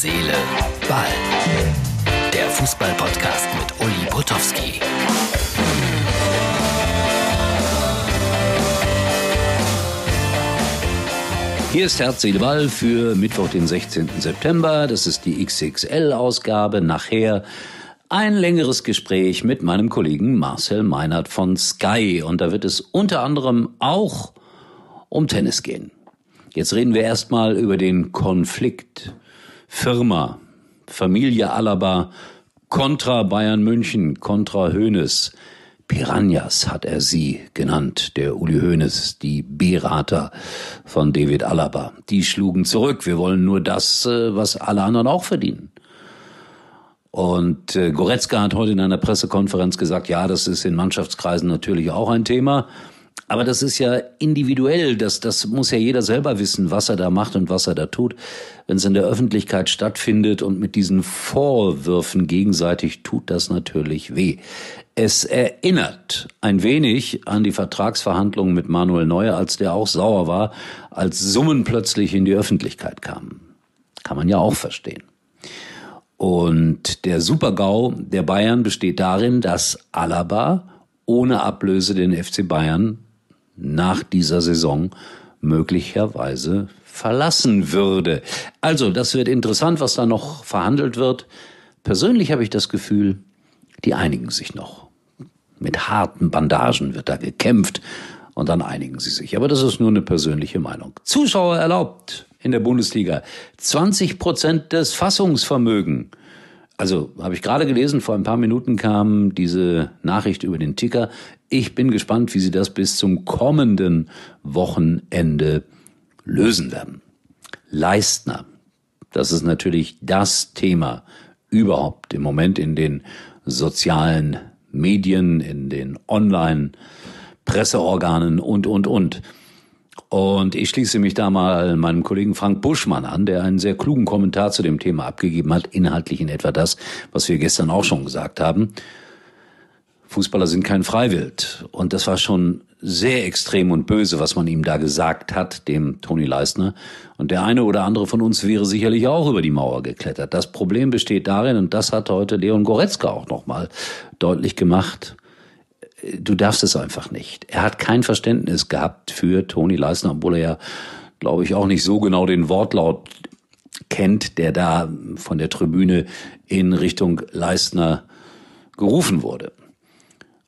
Seele, Ball. Der Fußball-Podcast mit Uli Potowski. Hier ist Herz, Seele, Ball für Mittwoch, den 16. September. Das ist die XXL-Ausgabe. Nachher ein längeres Gespräch mit meinem Kollegen Marcel Meinert von Sky. Und da wird es unter anderem auch um Tennis gehen. Jetzt reden wir erstmal über den Konflikt Firma, Familie Alaba, kontra Bayern München, kontra Hoeneß. Piranhas hat er sie genannt, der Uli Hoeneß, die Berater von David Alaba. Die schlugen zurück. Wir wollen nur das, äh, was alle anderen auch verdienen. Und äh, Goretzka hat heute in einer Pressekonferenz gesagt, ja, das ist in Mannschaftskreisen natürlich auch ein Thema. Aber das ist ja individuell, das, das muss ja jeder selber wissen, was er da macht und was er da tut. Wenn es in der Öffentlichkeit stattfindet und mit diesen Vorwürfen gegenseitig, tut das natürlich weh. Es erinnert ein wenig an die Vertragsverhandlungen mit Manuel Neuer, als der auch sauer war, als Summen plötzlich in die Öffentlichkeit kamen. Kann man ja auch verstehen. Und der Supergau der Bayern besteht darin, dass Alaba ohne Ablöse den FC Bayern nach dieser Saison möglicherweise verlassen würde. Also, das wird interessant, was da noch verhandelt wird. Persönlich habe ich das Gefühl, die einigen sich noch. Mit harten Bandagen wird da gekämpft und dann einigen sie sich. Aber das ist nur eine persönliche Meinung. Zuschauer erlaubt in der Bundesliga 20 Prozent des Fassungsvermögens. Also habe ich gerade gelesen, vor ein paar Minuten kam diese Nachricht über den Ticker. Ich bin gespannt, wie sie das bis zum kommenden Wochenende lösen werden. Leistner, das ist natürlich das Thema überhaupt im Moment in den sozialen Medien, in den Online-Presseorganen und, und, und. Und ich schließe mich da mal meinem Kollegen Frank Buschmann an, der einen sehr klugen Kommentar zu dem Thema abgegeben hat, inhaltlich in etwa das, was wir gestern auch schon gesagt haben. Fußballer sind kein Freiwild. Und das war schon sehr extrem und böse, was man ihm da gesagt hat, dem Toni Leisner. Und der eine oder andere von uns wäre sicherlich auch über die Mauer geklettert. Das Problem besteht darin, und das hat heute Leon Goretzka auch nochmal deutlich gemacht, du darfst es einfach nicht. Er hat kein Verständnis gehabt für Toni Leisner, obwohl er ja, glaube ich, auch nicht so genau den Wortlaut kennt, der da von der Tribüne in Richtung Leisner gerufen wurde.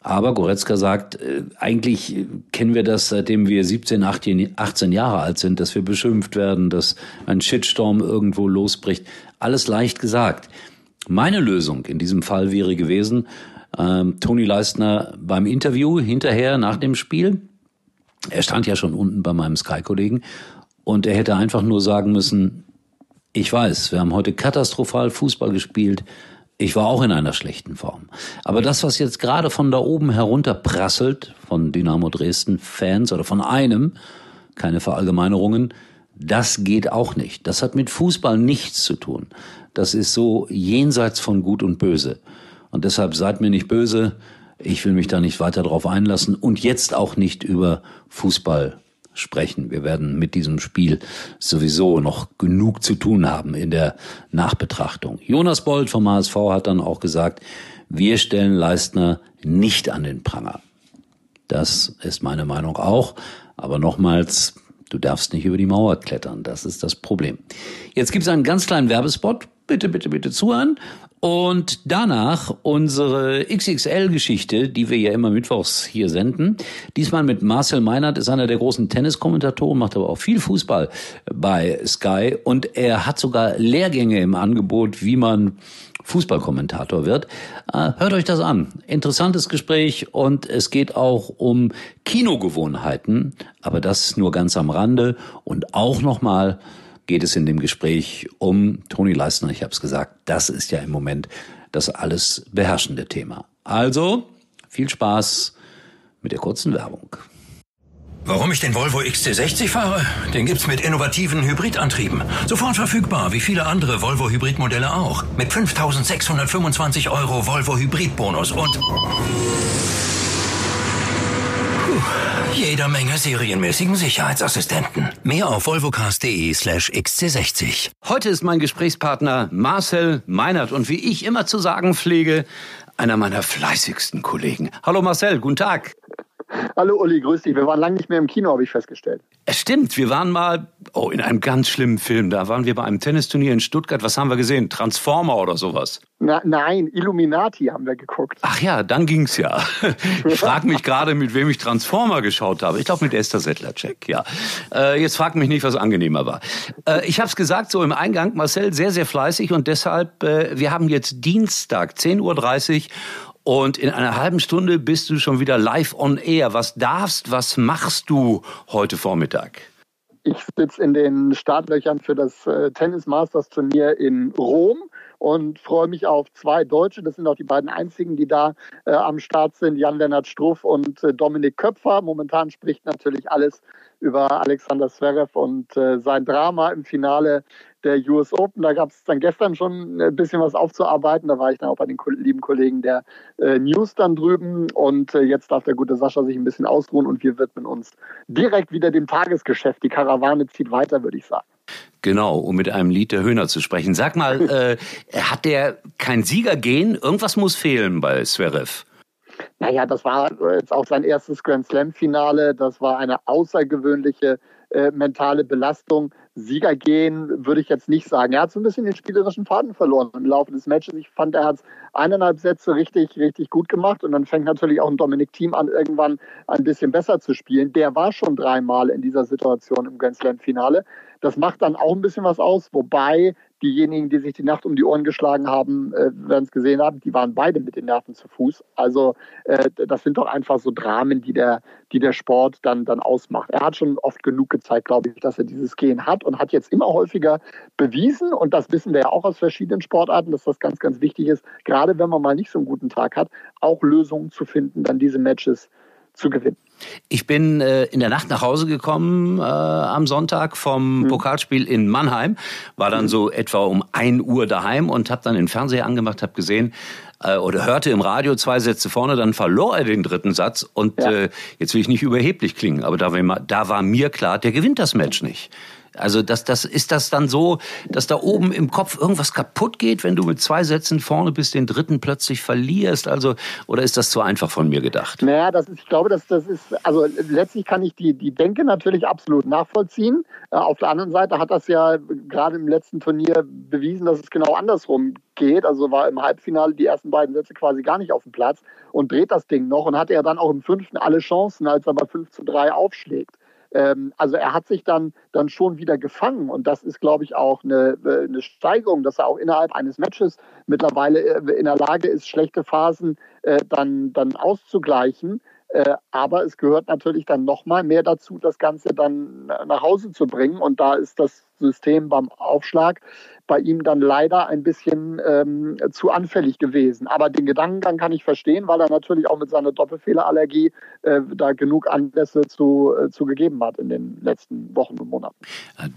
Aber Goretzka sagt, äh, eigentlich kennen wir das, seitdem wir 17, 18 Jahre alt sind, dass wir beschimpft werden, dass ein Shitstorm irgendwo losbricht. Alles leicht gesagt. Meine Lösung in diesem Fall wäre gewesen, ähm, Toni Leistner beim Interview hinterher nach dem Spiel. Er stand ja schon unten bei meinem Sky-Kollegen und er hätte einfach nur sagen müssen, ich weiß, wir haben heute katastrophal Fußball gespielt. Ich war auch in einer schlechten Form. Aber das, was jetzt gerade von da oben herunterprasselt, von Dynamo Dresden Fans oder von einem, keine Verallgemeinerungen, das geht auch nicht. Das hat mit Fußball nichts zu tun. Das ist so jenseits von Gut und Böse. Und deshalb seid mir nicht böse. Ich will mich da nicht weiter drauf einlassen und jetzt auch nicht über Fußball sprechen. Wir werden mit diesem Spiel sowieso noch genug zu tun haben in der Nachbetrachtung. Jonas Bold vom HSV hat dann auch gesagt, wir stellen Leistner nicht an den Pranger. Das ist meine Meinung auch. Aber nochmals, du darfst nicht über die Mauer klettern. Das ist das Problem. Jetzt gibt es einen ganz kleinen Werbespot. Bitte, bitte, bitte zuhören. Und danach unsere XXL-Geschichte, die wir ja immer mittwochs hier senden. Diesmal mit Marcel Meinert, ist einer der großen Tenniskommentatoren, macht aber auch viel Fußball bei Sky. Und er hat sogar Lehrgänge im Angebot, wie man Fußballkommentator wird. Äh, hört euch das an. Interessantes Gespräch und es geht auch um Kinogewohnheiten, aber das nur ganz am Rande und auch nochmal geht es in dem Gespräch um Toni Leistner. Ich habe es gesagt, das ist ja im Moment das alles beherrschende Thema. Also viel Spaß mit der kurzen Werbung. Warum ich den Volvo XC60 fahre? Den gibt's mit innovativen Hybridantrieben. Sofort verfügbar, wie viele andere Volvo Hybridmodelle auch. Mit 5625 Euro Volvo Hybridbonus und Jeder Menge serienmäßigen Sicherheitsassistenten. Mehr auf volvocast.de slash xc60. Heute ist mein Gesprächspartner Marcel Meinert und wie ich immer zu sagen pflege, einer meiner fleißigsten Kollegen. Hallo Marcel, guten Tag. Hallo Uli, grüß dich. Wir waren lange nicht mehr im Kino, habe ich festgestellt. Es stimmt, wir waren mal oh, in einem ganz schlimmen Film. Da waren wir bei einem Tennisturnier in Stuttgart. Was haben wir gesehen? Transformer oder sowas? Na, nein, Illuminati haben wir geguckt. Ach ja, dann ging's ja. Ich frage mich gerade, mit wem ich Transformer geschaut habe. Ich glaube mit Esther Settlercheck, ja. Äh, jetzt fragt mich nicht, was angenehmer war. Äh, ich habe es gesagt, so im Eingang, Marcel, sehr, sehr fleißig und deshalb, äh, wir haben jetzt Dienstag, 10.30 Uhr und in einer halben Stunde bist du schon wieder live on air. Was darfst, was machst du heute Vormittag? Ich sitze in den Startlöchern für das äh, Tennis Masters Turnier in Rom und freue mich auf zwei Deutsche. Das sind auch die beiden einzigen, die da äh, am Start sind, Jan-Lennart Struff und äh, Dominik Köpfer. Momentan spricht natürlich alles über Alexander Zverev und äh, sein Drama im Finale der US Open. Da gab es dann gestern schon ein bisschen was aufzuarbeiten. Da war ich dann auch bei den lieben Kollegen der äh, News dann drüben. Und äh, jetzt darf der gute Sascha sich ein bisschen ausruhen und wir widmen uns direkt wieder dem Tagesgeschäft. Die Karawane zieht weiter, würde ich sagen. Genau, um mit einem Lied der Höhner zu sprechen. Sag mal, äh, hat der kein Siegergehen? Irgendwas muss fehlen bei Zverev. Naja, das war jetzt auch sein erstes Grand Slam-Finale. Das war eine außergewöhnliche äh, mentale Belastung. Sieger gehen würde ich jetzt nicht sagen. Er hat so ein bisschen den spielerischen Faden verloren im Laufe des Matches. Ich fand, er hat eineinhalb Sätze richtig, richtig gut gemacht. Und dann fängt natürlich auch ein Dominik Thiem an, irgendwann ein bisschen besser zu spielen. Der war schon dreimal in dieser Situation im Grand Slam-Finale. Das macht dann auch ein bisschen was aus, wobei diejenigen, die sich die Nacht um die Ohren geschlagen haben, äh, werden es gesehen haben, die waren beide mit den Nerven zu Fuß. Also äh, das sind doch einfach so Dramen, die der, die der Sport dann, dann ausmacht. Er hat schon oft genug gezeigt, glaube ich, dass er dieses Gehen hat und hat jetzt immer häufiger bewiesen, und das wissen wir ja auch aus verschiedenen Sportarten, dass das ganz, ganz wichtig ist, gerade wenn man mal nicht so einen guten Tag hat, auch Lösungen zu finden, dann diese Matches zu gewinnen. Ich bin äh, in der Nacht nach Hause gekommen äh, am Sonntag vom mhm. Pokalspiel in Mannheim, war dann mhm. so etwa um 1 Uhr daheim und habe dann den Fernseher angemacht, habe gesehen äh, oder hörte im Radio zwei Sätze vorne, dann verlor er den dritten Satz und ja. äh, jetzt will ich nicht überheblich klingen, aber da war, da war mir klar, der gewinnt das Match nicht. Also das, das ist das dann so, dass da oben im Kopf irgendwas kaputt geht, wenn du mit zwei Sätzen vorne bist, den dritten plötzlich verlierst. Also oder ist das zu einfach von mir gedacht? Naja, das ist, ich glaube, dass das ist, also letztlich kann ich die die Denke natürlich absolut nachvollziehen. Äh, auf der anderen Seite hat das ja gerade im letzten Turnier bewiesen, dass es genau andersrum geht. Also war im Halbfinale die ersten beiden Sätze quasi gar nicht auf dem Platz und dreht das Ding noch und hatte ja dann auch im fünften alle Chancen, als er bei 5 zu 3 aufschlägt. Ähm, also er hat sich dann, dann schon wieder gefangen und das ist, glaube ich, auch eine, eine Steigerung, dass er auch innerhalb eines Matches mittlerweile äh, in der Lage ist, schlechte Phasen äh, dann, dann auszugleichen. Äh, aber es gehört natürlich dann nochmal mehr dazu, das Ganze dann nach Hause zu bringen. Und da ist das System beim Aufschlag bei ihm dann leider ein bisschen ähm, zu anfällig gewesen. Aber den Gedankengang kann ich verstehen, weil er natürlich auch mit seiner Doppelfehlerallergie äh, da genug Anlässe zu, äh, zu gegeben hat in den letzten Wochen und Monaten.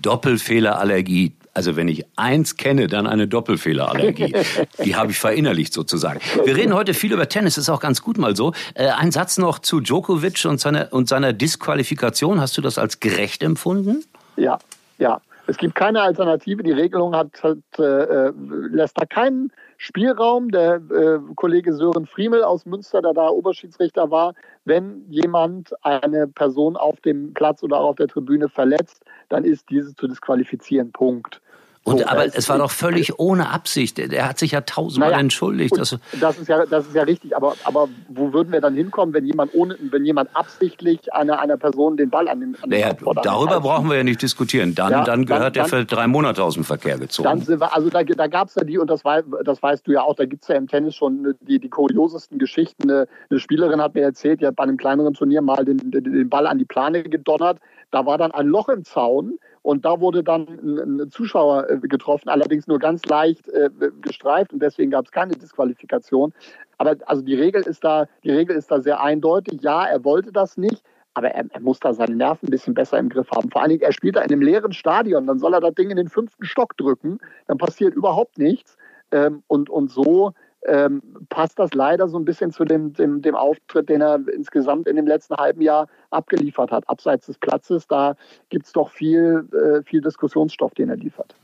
Doppelfehlerallergie, also wenn ich eins kenne, dann eine Doppelfehlerallergie. Die habe ich verinnerlicht sozusagen. Wir reden heute viel über Tennis, ist auch ganz gut mal so. Äh, ein Satz noch zu Djokovic und seiner, und seiner Disqualifikation. Hast du das als gerecht empfunden? Ja, ja. Es gibt keine Alternative. Die Regelung hat, hat äh, lässt da keinen Spielraum. Der äh, Kollege Sören Friemel aus Münster, der da Oberschiedsrichter war, wenn jemand eine Person auf dem Platz oder auf der Tribüne verletzt, dann ist diese zu disqualifizieren. Punkt. Und so, aber es war doch völlig ohne Absicht. Er hat sich ja tausendmal naja, entschuldigt. Das, das, ist ja, das ist ja richtig. Aber, aber wo würden wir dann hinkommen, wenn jemand ohne, wenn jemand absichtlich einer, einer Person den Ball an den, an naja, Darüber brauchen wir ja nicht diskutieren. Dann, ja, dann gehört er für drei Monate aus dem Verkehr gezogen. Dann sind wir, also da, da gab es ja die, und das, war, das weißt du ja auch, da gibt es ja im Tennis schon die, die kuriosesten Geschichten. Eine, eine Spielerin hat mir erzählt, die hat bei einem kleineren Turnier mal den, den, den Ball an die Plane gedonnert. Da war dann ein Loch im Zaun und da wurde dann ein, Zuschauer äh, getroffen, allerdings nur ganz leicht äh, gestreift und deswegen gab es keine Disqualifikation. Aber also die Regel ist da, die Regel ist da sehr eindeutig. Ja, er wollte das nicht. Aber er, er, muss da seine Nerven ein bisschen besser im Griff haben. Vor allen Dingen, er spielt da in einem leeren Stadion, dann soll er das Ding in den fünften Stock drücken, dann passiert überhaupt nichts. Ähm, und, und so ähm, passt das leider so ein bisschen zu dem, dem, dem Auftritt, den er insgesamt in dem letzten halben Jahr abgeliefert hat. Abseits des Platzes, da gibt es doch viel, äh, viel Diskussionsstoff, den er liefert.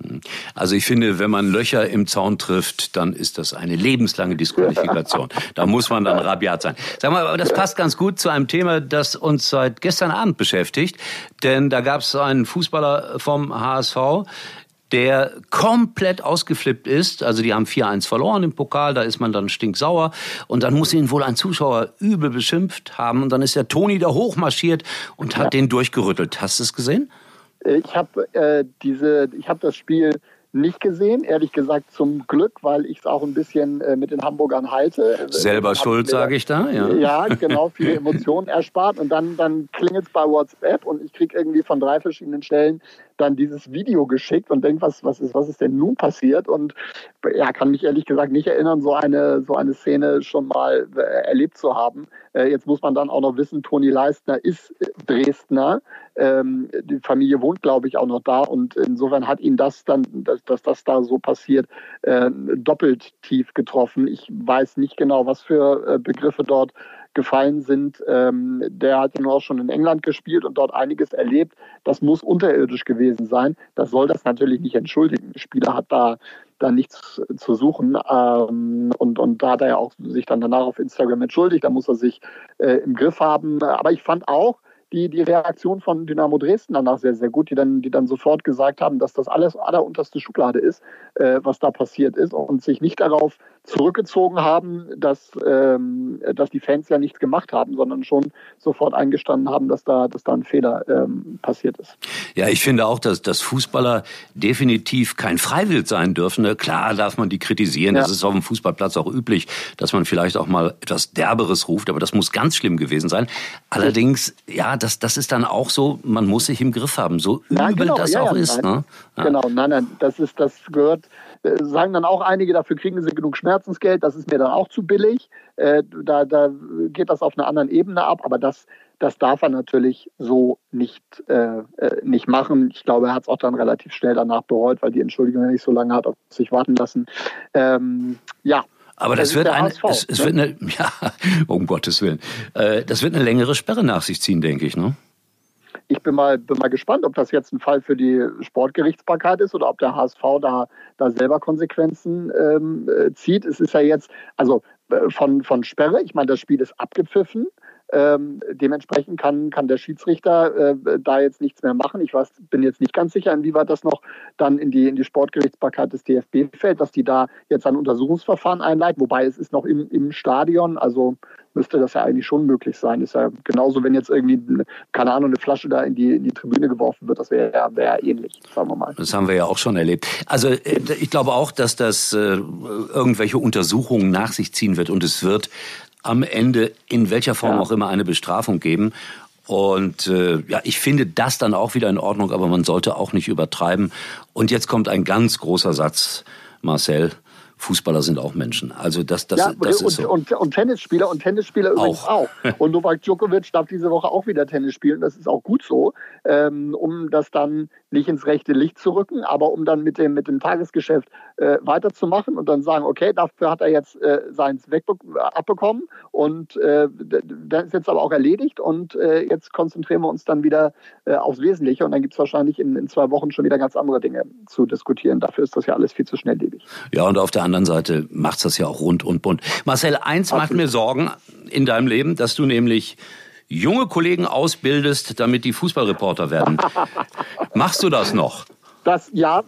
Also ich finde, wenn man Löcher im Zaun trifft, dann ist das eine lebenslange Disqualifikation. da muss man dann rabiat sein. Sag mal, aber das passt ganz gut zu einem Thema, das uns seit gestern Abend beschäftigt. Denn da gab es einen Fußballer vom HSV, der komplett ausgeflippt ist. Also die haben 4-1 verloren im Pokal, da ist man dann stinksauer. Und dann muss ihn wohl ein Zuschauer übel beschimpft haben. Und dann ist der Toni da hochmarschiert und hat ja. den durchgerüttelt. Hast du es gesehen? Ich habe äh, diese, ich habe das Spiel nicht gesehen, ehrlich gesagt zum Glück, weil ich es auch ein bisschen äh, mit den Hamburgern halte. Selber schuld, sage ich da. Ja, ja genau, viele Emotionen erspart und dann, dann klingelt es bei WhatsApp und ich kriege irgendwie von drei verschiedenen Stellen dann dieses Video geschickt und denke, was, was, ist, was ist denn nun passiert? Und ja, kann mich ehrlich gesagt nicht erinnern, so eine, so eine Szene schon mal äh, erlebt zu haben. Äh, jetzt muss man dann auch noch wissen, Toni Leistner ist Dresdner. Ähm, die Familie wohnt, glaube ich, auch noch da und insofern hat ihn das dann, dass, dass das da so passiert, äh, doppelt tief getroffen. Ich weiß nicht genau, was für äh, Begriffe dort gefallen sind. Ähm, der hat ja nur auch schon in England gespielt und dort einiges erlebt. Das muss unterirdisch gewesen sein. Das soll das natürlich nicht entschuldigen. Der Spieler hat da da nichts zu suchen. Ähm, und, und da hat er ja auch sich dann danach auf Instagram entschuldigt. Da muss er sich äh, im Griff haben. Aber ich fand auch, die, die Reaktion von Dynamo Dresden danach sehr, sehr gut, die dann, die dann sofort gesagt haben, dass das alles allerunterste Schublade ist, äh, was da passiert ist und sich nicht darauf zurückgezogen haben, dass, ähm, dass die Fans ja nichts gemacht haben, sondern schon sofort eingestanden haben, dass da, dass da ein Fehler ähm, passiert ist. Ja, ich finde auch, dass, dass Fußballer definitiv kein Freiwild sein dürfen. Ne? Klar darf man die kritisieren, ja. das ist auf dem Fußballplatz auch üblich, dass man vielleicht auch mal etwas Derberes ruft, aber das muss ganz schlimm gewesen sein. Allerdings, ja, das, das ist dann auch so, man muss sich im Griff haben, so übel ja, genau, das ja, auch ist. Nein. Ne? Genau, nein, nein, das ist, das gehört, äh, sagen dann auch einige, dafür kriegen sie genug Schmerzensgeld, das ist mir dann auch zu billig. Äh, da, da geht das auf einer anderen Ebene ab, aber das, das darf er natürlich so nicht, äh, äh nicht machen. Ich glaube, er hat es auch dann relativ schnell danach bereut, weil die Entschuldigung nicht so lange hat auf sich warten lassen. Ähm, ja, aber das, das wird eine, HSV, es, es ne? wird eine, ja, um Gottes Willen, äh, das wird eine längere Sperre nach sich ziehen, denke ich, ne? Ich bin mal, bin mal gespannt, ob das jetzt ein Fall für die Sportgerichtsbarkeit ist oder ob der HSV da, da selber Konsequenzen ähm, äh, zieht. Es ist ja jetzt, also äh, von, von Sperre, ich meine, das Spiel ist abgepfiffen. Ähm, dementsprechend kann, kann der Schiedsrichter äh, da jetzt nichts mehr machen. Ich weiß, bin jetzt nicht ganz sicher, inwieweit das noch dann in die, in die Sportgerichtsbarkeit des DFB fällt, dass die da jetzt ein Untersuchungsverfahren einleiten. Wobei es ist noch im, im Stadion, also müsste das ja eigentlich schon möglich sein. Ist ja genauso, wenn jetzt irgendwie, keine Ahnung, eine Flasche da in die, in die Tribüne geworfen wird, das wäre ja wär ähnlich, sagen wir mal. Das haben wir ja auch schon erlebt. Also äh, ich glaube auch, dass das äh, irgendwelche Untersuchungen nach sich ziehen wird und es wird am Ende in welcher Form ja. auch immer eine Bestrafung geben. Und äh, ja, ich finde das dann auch wieder in Ordnung, aber man sollte auch nicht übertreiben. Und jetzt kommt ein ganz großer Satz, Marcel. Fußballer sind auch Menschen. Also das, das, ja, das und, ist so. Und, und Tennisspieler und Tennisspieler übrigens auch. Und Novak Djokovic darf diese Woche auch wieder Tennis spielen. Das ist auch gut so, ähm, um das dann nicht ins rechte Licht zu rücken, aber um dann mit dem, mit dem Tagesgeschäft äh, weiterzumachen und dann sagen, okay, dafür hat er jetzt äh, seins abbekommen und äh, das ist jetzt aber auch erledigt und äh, jetzt konzentrieren wir uns dann wieder äh, aufs Wesentliche und dann gibt es wahrscheinlich in, in zwei Wochen schon wieder ganz andere Dinge zu diskutieren. Dafür ist das ja alles viel zu schnelllebig. Ja, und auf der anderen Seite macht das ja auch rund und bunt. Marcel, eins Absolut. macht mir Sorgen in deinem Leben, dass du nämlich junge Kollegen ausbildest, damit die Fußballreporter werden. Machst du das noch? Das ja,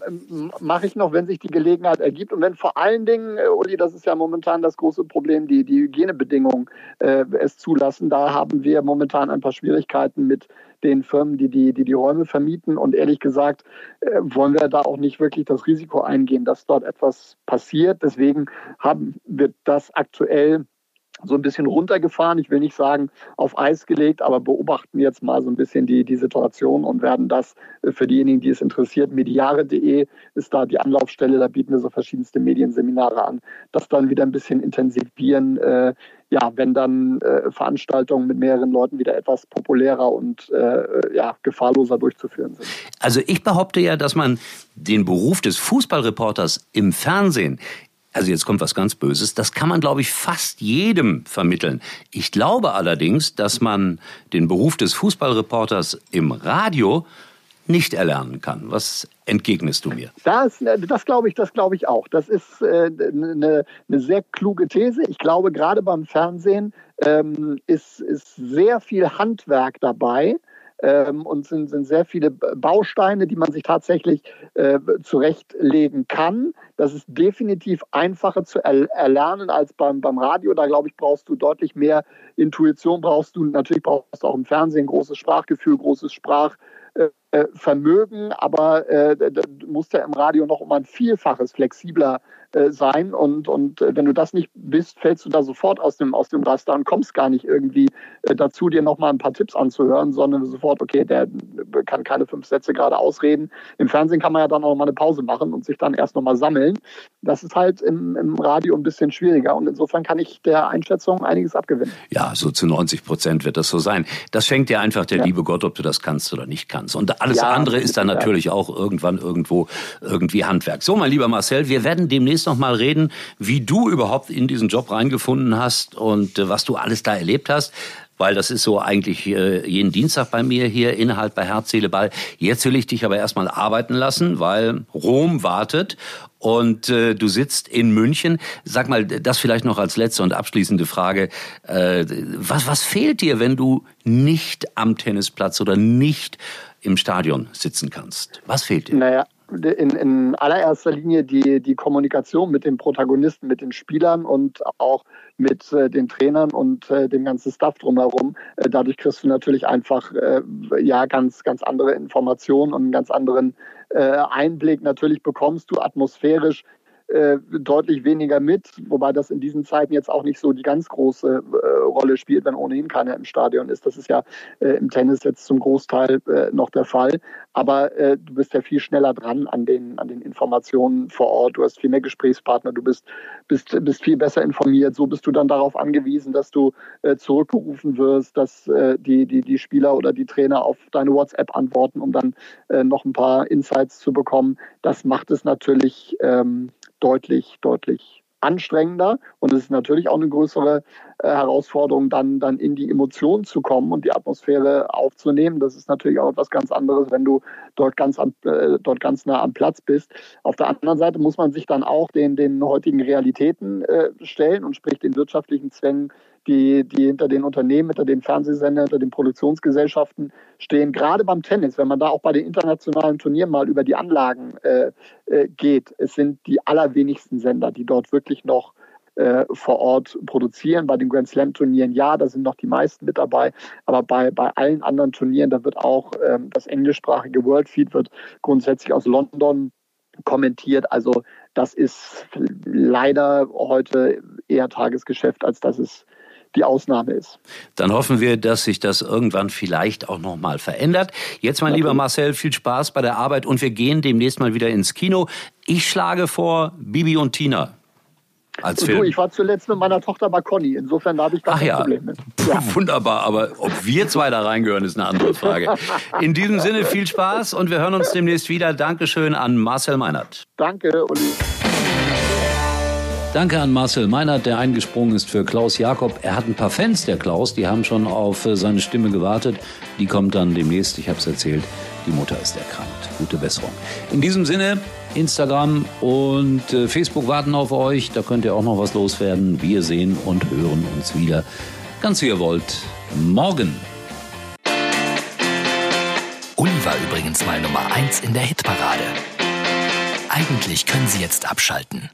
mache ich noch, wenn sich die Gelegenheit ergibt. Und wenn vor allen Dingen, äh, Uli, das ist ja momentan das große Problem, die, die Hygienebedingungen äh, es zulassen. Da haben wir momentan ein paar Schwierigkeiten mit den Firmen, die die, die, die Räume vermieten. Und ehrlich gesagt, äh, wollen wir da auch nicht wirklich das Risiko eingehen, dass dort etwas passiert. Deswegen haben wir das aktuell so ein bisschen runtergefahren. Ich will nicht sagen auf Eis gelegt, aber beobachten jetzt mal so ein bisschen die, die Situation und werden das äh, für diejenigen, die es interessiert, mediare.de ist da die Anlaufstelle, da bieten wir so verschiedenste Medienseminare an, das dann wieder ein bisschen intensivieren. Äh, ja, wenn dann äh, Veranstaltungen mit mehreren Leuten wieder etwas populärer und äh, ja, gefahrloser durchzuführen sind. Also ich behaupte ja, dass man den Beruf des Fußballreporters im Fernsehen also jetzt kommt was ganz Böses, das kann man, glaube ich, fast jedem vermitteln. Ich glaube allerdings, dass man den Beruf des Fußballreporters im Radio nicht erlernen kann. Was entgegnest du mir? Das, das glaube ich, das glaube ich auch. Das ist äh, eine, eine sehr kluge These. Ich glaube, gerade beim Fernsehen ähm, ist, ist sehr viel Handwerk dabei ähm, und sind, sind sehr viele Bausteine, die man sich tatsächlich äh, zurechtlegen kann. Das ist definitiv einfacher zu er erlernen als beim, beim Radio. Da glaube ich, brauchst du deutlich mehr Intuition, brauchst du natürlich brauchst du auch im Fernsehen großes Sprachgefühl, großes Sprach. Äh, äh, Vermögen, aber äh, du musst ja im Radio noch um ein Vielfaches flexibler äh, sein und, und äh, wenn du das nicht bist, fällst du da sofort aus dem, aus dem Raster und kommst gar nicht irgendwie äh, dazu, dir nochmal ein paar Tipps anzuhören, sondern sofort, okay, der kann keine fünf Sätze gerade ausreden. Im Fernsehen kann man ja dann auch mal eine Pause machen und sich dann erst nochmal sammeln. Das ist halt im, im Radio ein bisschen schwieriger und insofern kann ich der Einschätzung einiges abgewinnen. Ja, so zu 90 Prozent wird das so sein. Das schenkt dir einfach der ja. liebe Gott, ob du das kannst oder nicht kannst. Und alles ja, andere ist dann natürlich auch irgendwann irgendwo irgendwie Handwerk. So, mein lieber Marcel, wir werden demnächst noch mal reden, wie du überhaupt in diesen Job reingefunden hast und äh, was du alles da erlebt hast weil das ist so eigentlich äh, jeden Dienstag bei mir hier, Inhalt bei Herz, Seele, Ball. Jetzt will ich dich aber erstmal arbeiten lassen, weil Rom wartet und äh, du sitzt in München. Sag mal, das vielleicht noch als letzte und abschließende Frage. Äh, was, was fehlt dir, wenn du nicht am Tennisplatz oder nicht im Stadion sitzen kannst? Was fehlt dir? Naja, in, in allererster Linie die, die Kommunikation mit den Protagonisten, mit den Spielern und auch mit äh, den Trainern und äh, dem ganzen Staff drumherum. Äh, dadurch kriegst du natürlich einfach äh, ja ganz, ganz andere Informationen und einen ganz anderen äh, Einblick. Natürlich bekommst du atmosphärisch äh, deutlich weniger mit, wobei das in diesen Zeiten jetzt auch nicht so die ganz große äh, Rolle spielt, wenn ohnehin keiner im Stadion ist. Das ist ja äh, im Tennis jetzt zum Großteil äh, noch der Fall. Aber äh, du bist ja viel schneller dran an den, an den Informationen vor Ort. Du hast viel mehr Gesprächspartner, du bist, bist, bist viel besser informiert. So bist du dann darauf angewiesen, dass du zurückgerufen wirst, dass die, die, die Spieler oder die Trainer auf deine WhatsApp antworten, um dann noch ein paar Insights zu bekommen. Das macht es natürlich ähm, deutlich, deutlich anstrengender. Und es ist natürlich auch eine größere Herausforderung, dann, dann in die Emotionen zu kommen und die Atmosphäre aufzunehmen. Das ist natürlich auch etwas ganz anderes, wenn du dort ganz, an, äh, dort ganz nah am Platz bist. Auf der anderen Seite muss man sich dann auch den, den heutigen Realitäten äh, stellen und sprich den wirtschaftlichen Zwängen die, die hinter den Unternehmen, hinter den Fernsehsendern, hinter den Produktionsgesellschaften stehen. Gerade beim Tennis, wenn man da auch bei den internationalen Turnieren mal über die Anlagen äh, äh, geht, es sind die allerwenigsten Sender, die dort wirklich noch äh, vor Ort produzieren. Bei den Grand Slam Turnieren ja, da sind noch die meisten mit dabei, aber bei, bei allen anderen Turnieren, da wird auch ähm, das englischsprachige World Feed wird grundsätzlich aus London kommentiert. Also das ist leider heute eher Tagesgeschäft, als dass es die Ausnahme ist. Dann hoffen wir, dass sich das irgendwann vielleicht auch noch mal verändert. Jetzt, mein Natürlich. lieber Marcel, viel Spaß bei der Arbeit und wir gehen demnächst mal wieder ins Kino. Ich schlage vor Bibi und Tina. Als Film. Du, ich war zuletzt mit meiner Tochter bei Conny, insofern habe ich da kein ja. Problem mit. Ja. Wunderbar, aber ob wir zwei da reingehören, ist eine andere Frage. In diesem Sinne viel Spaß und wir hören uns demnächst wieder. Dankeschön an Marcel Meinert. Danke, Uli. Danke an Marcel Meinert, der eingesprungen ist für Klaus Jakob. Er hat ein paar Fans, der Klaus, die haben schon auf äh, seine Stimme gewartet. Die kommt dann demnächst, ich habe es erzählt, die Mutter ist erkrankt. Gute Besserung. In diesem Sinne, Instagram und äh, Facebook warten auf euch. Da könnt ihr auch noch was loswerden. Wir sehen und hören uns wieder, ganz wie ihr wollt, morgen. Uli war übrigens mal Nummer 1 in der Hitparade. Eigentlich können Sie jetzt abschalten.